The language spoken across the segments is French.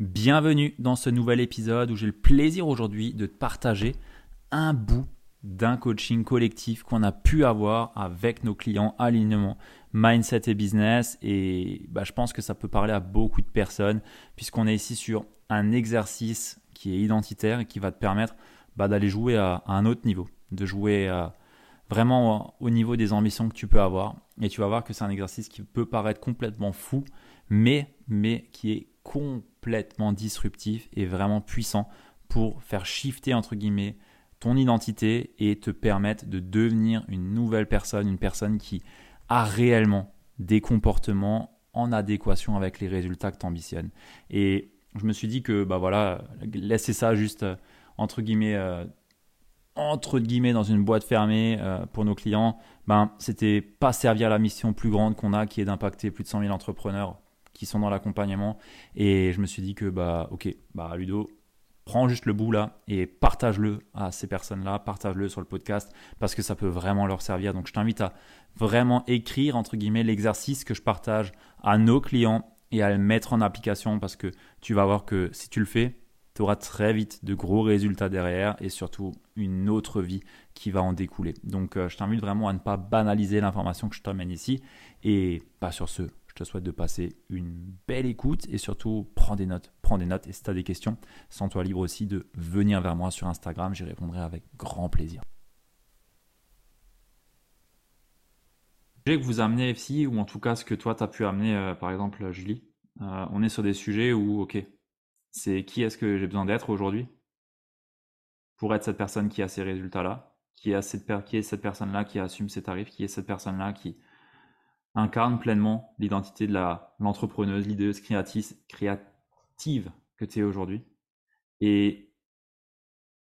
Bienvenue dans ce nouvel épisode où j'ai le plaisir aujourd'hui de te partager un bout d'un coaching collectif qu'on a pu avoir avec nos clients alignement, mindset et business. Et bah, je pense que ça peut parler à beaucoup de personnes puisqu'on est ici sur un exercice qui est identitaire et qui va te permettre bah, d'aller jouer à, un autre niveau, de jouer vraiment au niveau des ambitions que tu peux avoir. Et tu vas voir que c'est un exercice qui peut paraître complètement fou, mais, mais qui est complètement disruptif et vraiment puissant pour faire shifter entre guillemets ton identité et te permettre de devenir une nouvelle personne, une personne qui a réellement des comportements en adéquation avec les résultats que tu ambitionnes. Et je me suis dit que bah voilà, laisser ça juste euh, entre guillemets euh, entre guillemets dans une boîte fermée euh, pour nos clients, ben c'était pas servir la mission plus grande qu'on a qui est d'impacter plus de 100 000 entrepreneurs qui sont dans l'accompagnement. Et je me suis dit que, bah, ok, bah, Ludo, prends juste le bout là et partage-le à ces personnes-là, partage-le sur le podcast parce que ça peut vraiment leur servir. Donc je t'invite à vraiment écrire, entre guillemets, l'exercice que je partage à nos clients et à le mettre en application parce que tu vas voir que si tu le fais, tu auras très vite de gros résultats derrière et surtout une autre vie qui va en découler. Donc euh, je t'invite vraiment à ne pas banaliser l'information que je t'emmène ici et pas sur ce, te souhaite de passer une belle écoute et surtout prends des notes. Prends des notes et si tu as des questions, sens-toi libre aussi de venir vers moi sur Instagram, j'y répondrai avec grand plaisir. que vous amenez ici, ou en tout cas ce que toi tu as pu amener, euh, par exemple Julie, euh, on est sur des sujets où, ok, c'est qui est-ce que j'ai besoin d'être aujourd'hui pour être cette personne qui a ces résultats-là, qui, qui est cette personne-là qui assume ses tarifs, qui est cette personne-là qui incarne pleinement l'identité de l'entrepreneuse, l'idéeuse créative que tu es aujourd'hui. Et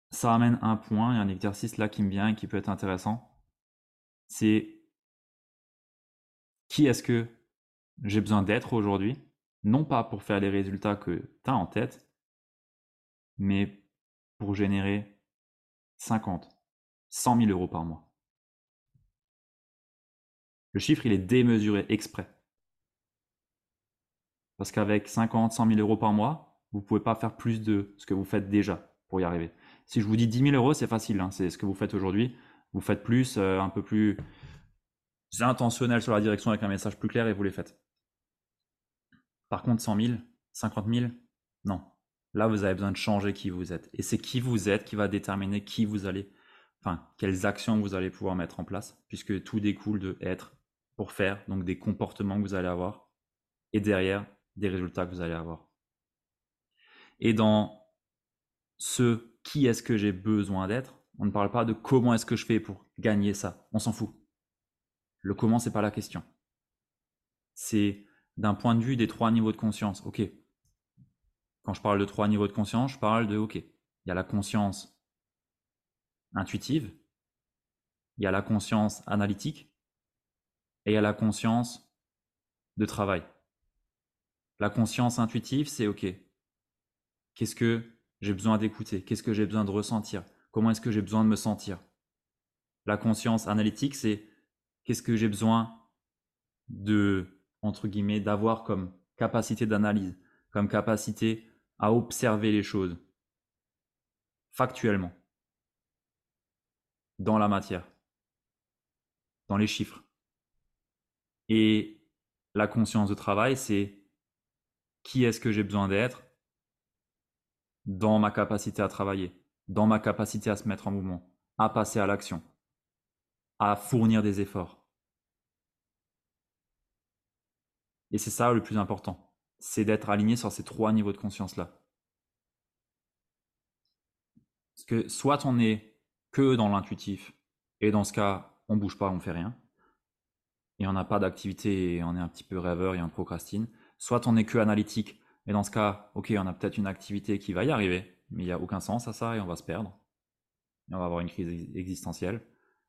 ça amène un point, a un exercice là qui me vient et qui peut être intéressant. C'est qui est-ce que j'ai besoin d'être aujourd'hui? Non pas pour faire les résultats que tu as en tête, mais pour générer 50, 100 000 euros par mois. Le chiffre, il est démesuré exprès. Parce qu'avec 50, 100 000 euros par mois, vous ne pouvez pas faire plus de ce que vous faites déjà pour y arriver. Si je vous dis 10 000 euros, c'est facile. Hein. c'est ce que vous faites aujourd'hui. Vous faites plus, euh, un peu plus intentionnel sur la direction avec un message plus clair et vous les faites. Par contre, 100 000, 50 000, non. Là, vous avez besoin de changer qui vous êtes. Et c'est qui vous êtes qui va déterminer qui vous allez, enfin, quelles actions vous allez pouvoir mettre en place, puisque tout découle de être pour faire, donc des comportements que vous allez avoir, et derrière, des résultats que vous allez avoir. Et dans ce qui est-ce que j'ai besoin d'être, on ne parle pas de comment est-ce que je fais pour gagner ça. On s'en fout. Le comment, c'est pas la question. C'est d'un point de vue des trois niveaux de conscience. Ok. Quand je parle de trois niveaux de conscience, je parle de ok. Il y a la conscience intuitive, il y a la conscience analytique et à la conscience de travail. La conscience intuitive, c'est OK. Qu'est-ce que j'ai besoin d'écouter? Qu'est-ce que j'ai besoin de ressentir? Comment est-ce que j'ai besoin de me sentir? La conscience analytique, c'est qu'est-ce que j'ai besoin de, entre guillemets, d'avoir comme capacité d'analyse, comme capacité à observer les choses factuellement, dans la matière, dans les chiffres. Et la conscience de travail, c'est qui est-ce que j'ai besoin d'être dans ma capacité à travailler, dans ma capacité à se mettre en mouvement, à passer à l'action, à fournir des efforts. Et c'est ça le plus important, c'est d'être aligné sur ces trois niveaux de conscience-là. Parce que soit on est que dans l'intuitif, et dans ce cas, on bouge pas, on fait rien et on n'a pas d'activité et on est un petit peu rêveur et on procrastine. Soit on est que analytique, et dans ce cas, ok, on a peut-être une activité qui va y arriver, mais il n'y a aucun sens à ça et on va se perdre. Et on va avoir une crise existentielle.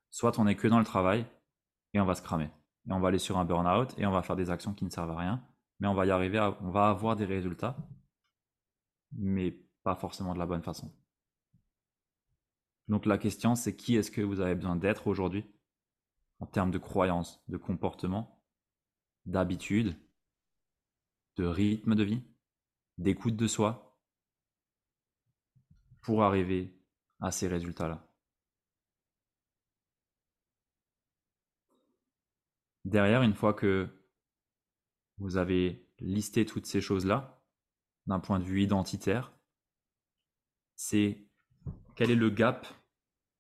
Soit on est que dans le travail et on va se cramer. Et on va aller sur un burn-out et on va faire des actions qui ne servent à rien, mais on va y arriver, on va avoir des résultats, mais pas forcément de la bonne façon. Donc la question, c'est qui est-ce que vous avez besoin d'être aujourd'hui? En termes de croyances, de comportement, d'habitude, de rythme de vie, d'écoute de soi pour arriver à ces résultats-là. Derrière, une fois que vous avez listé toutes ces choses-là, d'un point de vue identitaire, c'est quel est le gap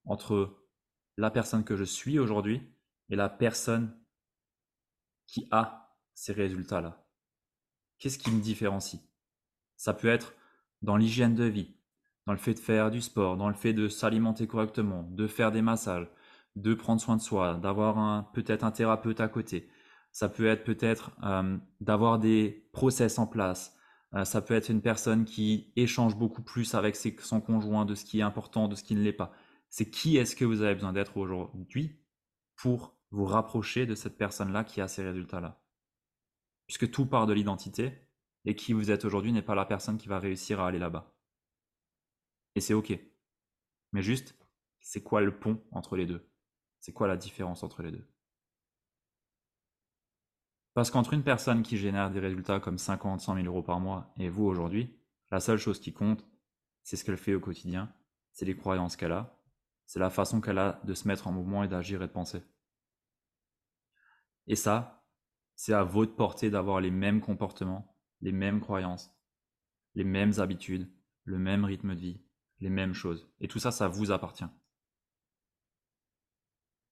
entre la personne que je suis aujourd'hui et la personne qui a ces résultats-là. Qu'est-ce qui me différencie? Ça peut être dans l'hygiène de vie, dans le fait de faire du sport, dans le fait de s'alimenter correctement, de faire des massages, de prendre soin de soi, d'avoir peut-être un thérapeute à côté. Ça peut être peut-être euh, d'avoir des process en place. Euh, ça peut être une personne qui échange beaucoup plus avec son conjoint de ce qui est important, de ce qui ne l'est pas. C'est qui est-ce que vous avez besoin d'être aujourd'hui pour vous rapprocher de cette personne-là qui a ces résultats-là. Puisque tout part de l'identité, et qui vous êtes aujourd'hui n'est pas la personne qui va réussir à aller là-bas. Et c'est OK. Mais juste, c'est quoi le pont entre les deux? C'est quoi la différence entre les deux? Parce qu'entre une personne qui génère des résultats comme 50, 100 000 euros par mois et vous aujourd'hui, la seule chose qui compte, c'est ce qu'elle fait au quotidien, c'est les croyances qu'elle a, c'est la façon qu'elle a de se mettre en mouvement et d'agir et de penser. Et ça, c'est à votre portée d'avoir les mêmes comportements, les mêmes croyances, les mêmes habitudes, le même rythme de vie, les mêmes choses. Et tout ça, ça vous appartient.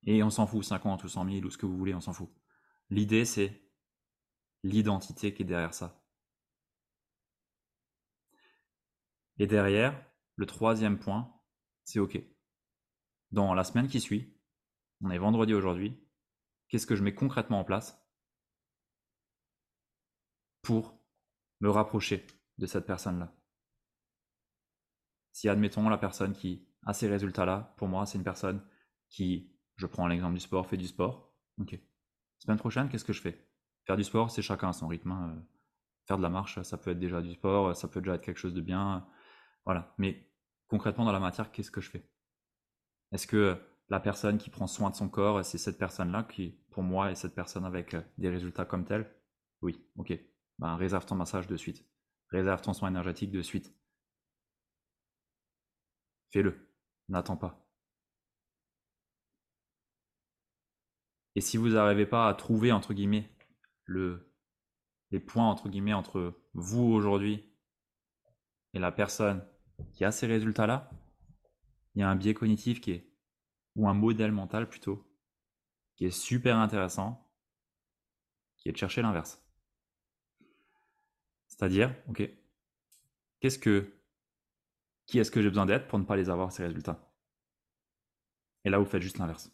Et on s'en fout, 50 ou 100 000 ou ce que vous voulez, on s'en fout. L'idée, c'est l'identité qui est derrière ça. Et derrière, le troisième point, c'est OK. Dans la semaine qui suit, on est vendredi aujourd'hui, qu'est-ce que je mets concrètement en place pour me rapprocher de cette personne-là Si admettons la personne qui a ces résultats-là, pour moi, c'est une personne qui je prends l'exemple du sport, fais du sport. Ok. Semaine prochaine, qu'est-ce que je fais? Faire du sport, c'est chacun à son rythme. Hein. Faire de la marche, ça peut être déjà du sport, ça peut déjà être quelque chose de bien. Voilà. Mais concrètement, dans la matière, qu'est-ce que je fais? Est-ce que la personne qui prend soin de son corps, c'est cette personne-là qui, pour moi, est cette personne avec euh, des résultats comme tel Oui. Ok. Ben, réserve ton massage de suite. Réserve ton soin énergétique de suite. Fais-le. N'attends pas. Et si vous n'arrivez pas à trouver, entre guillemets, le, les points, entre vous aujourd'hui et la personne qui a ces résultats-là, il y a un biais cognitif qui est, ou un modèle mental plutôt, qui est super intéressant, qui est de chercher l'inverse. C'est-à-dire, ok, qu'est-ce que, qui est-ce que j'ai besoin d'être pour ne pas les avoir ces résultats? Et là, vous faites juste l'inverse.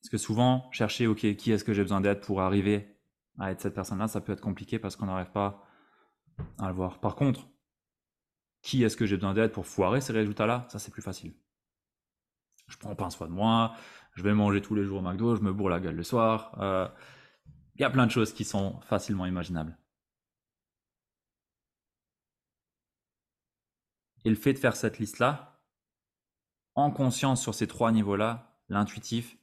Parce que souvent, chercher, OK, qui est-ce que j'ai besoin d'être pour arriver à être cette personne-là, ça peut être compliqué parce qu'on n'arrive pas à le voir. Par contre, qui est-ce que j'ai besoin d'être pour foirer ces résultats-là, ça c'est plus facile. Je prends pas soin de moi, je vais manger tous les jours au McDo, je me bourre la gueule le soir. Euh, il y a plein de choses qui sont facilement imaginables. Et le fait de faire cette liste-là, en conscience sur ces trois niveaux-là, l'intuitif,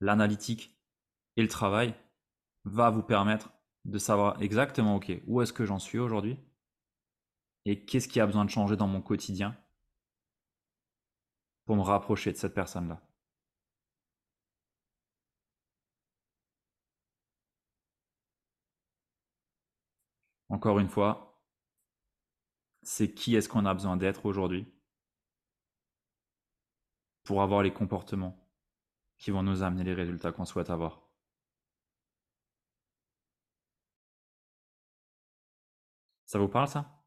l'analytique et le travail va vous permettre de savoir exactement, OK, où est-ce que j'en suis aujourd'hui et qu'est-ce qui a besoin de changer dans mon quotidien pour me rapprocher de cette personne-là. Encore une fois, c'est qui est-ce qu'on a besoin d'être aujourd'hui pour avoir les comportements qui vont nous amener les résultats qu'on souhaite avoir? Ça vous parle ça?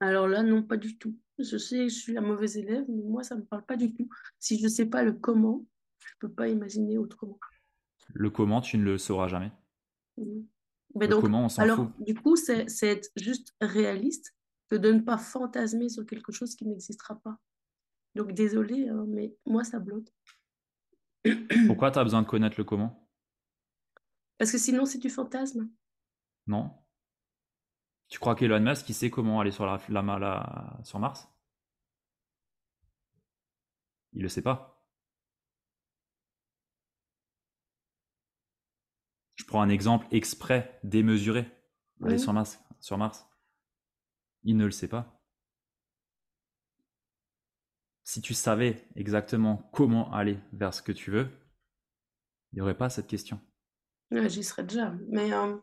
Alors là, non, pas du tout. Je sais, je suis la mauvaise élève, mais moi, ça ne me parle pas du tout. Si je ne sais pas le comment, je ne peux pas imaginer autrement. Le comment, tu ne le sauras jamais. Mmh. Mais donc, comment, on s'en alors, du coup, c'est être juste réaliste que de ne pas fantasmer sur quelque chose qui n'existera pas. Donc désolé, hein, mais moi ça bloque. Pourquoi tu as besoin de connaître le comment? Parce que sinon c'est du fantasme. Non. Tu crois qu'Elon Musk il sait comment aller sur la, la, sur Mars? Il le sait pas. prends un exemple exprès démesuré. Aller sur Mars, sur Mars. Il ne le sait pas. Si tu savais exactement comment aller vers ce que tu veux, il n'y aurait pas cette question. J'y serais déjà. Mais euh,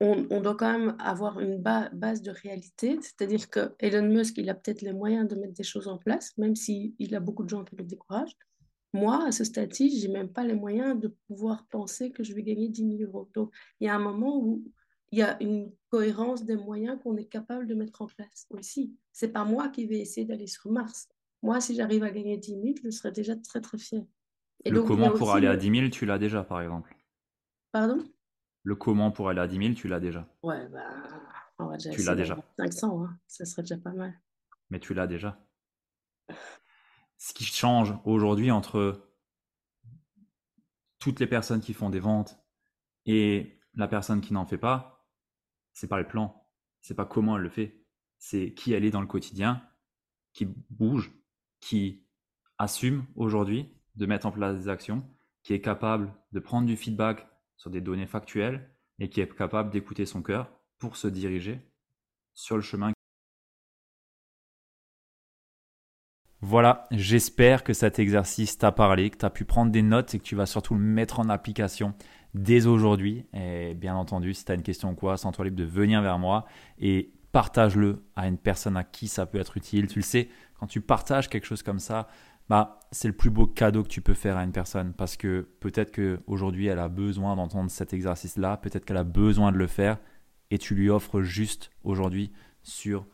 on, doit quand même avoir une base de réalité. C'est-à-dire que Elon Musk, il a peut-être les moyens de mettre des choses en place, même s'il a beaucoup de gens qui le découragent. Moi, à ce stade-ci, je n'ai même pas les moyens de pouvoir penser que je vais gagner 10 000 euros. Donc, il y a un moment où il y a une cohérence des moyens qu'on est capable de mettre en place aussi. C'est pas moi qui vais essayer d'aller sur Mars. Moi, si j'arrive à gagner 10 000, je serai déjà très, très fière. Et le comment pour aller à 10 000, tu l'as déjà, par exemple? Pardon? Le comment pour aller à 10 000, tu l'as déjà. Ouais, bah, on va déjà Tu l'as déjà. 500, hein. ça serait déjà pas mal. Mais tu l'as déjà. Ce qui change aujourd'hui entre toutes les personnes qui font des ventes et la personne qui n'en fait pas, c'est pas le plan, c'est pas comment elle le fait, c'est qui elle est dans le quotidien, qui bouge, qui assume aujourd'hui de mettre en place des actions, qui est capable de prendre du feedback sur des données factuelles et qui est capable d'écouter son cœur pour se diriger sur le chemin. Voilà, j'espère que cet exercice t'a parlé, que tu as pu prendre des notes et que tu vas surtout le mettre en application dès aujourd'hui. Et bien entendu, si tu as une question ou quoi, sens-toi libre de venir vers moi et partage-le à une personne à qui ça peut être utile. Tu le sais, quand tu partages quelque chose comme ça, bah, c'est le plus beau cadeau que tu peux faire à une personne parce que peut-être qu'aujourd'hui elle a besoin d'entendre cet exercice-là, peut-être qu'elle a besoin de le faire et tu lui offres juste aujourd'hui sur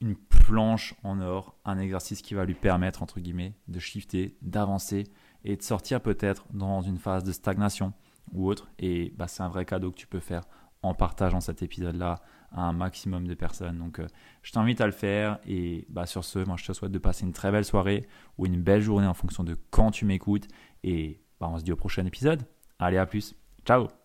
une planche en or un exercice qui va lui permettre entre guillemets de shifter, d'avancer et de sortir peut-être dans une phase de stagnation ou autre. Et bah, c'est un vrai cadeau que tu peux faire en partageant cet épisode-là à un maximum de personnes. Donc, euh, je t'invite à le faire. Et bah, sur ce, moi, je te souhaite de passer une très belle soirée ou une belle journée en fonction de quand tu m'écoutes. Et bah, on se dit au prochain épisode. Allez, à plus. Ciao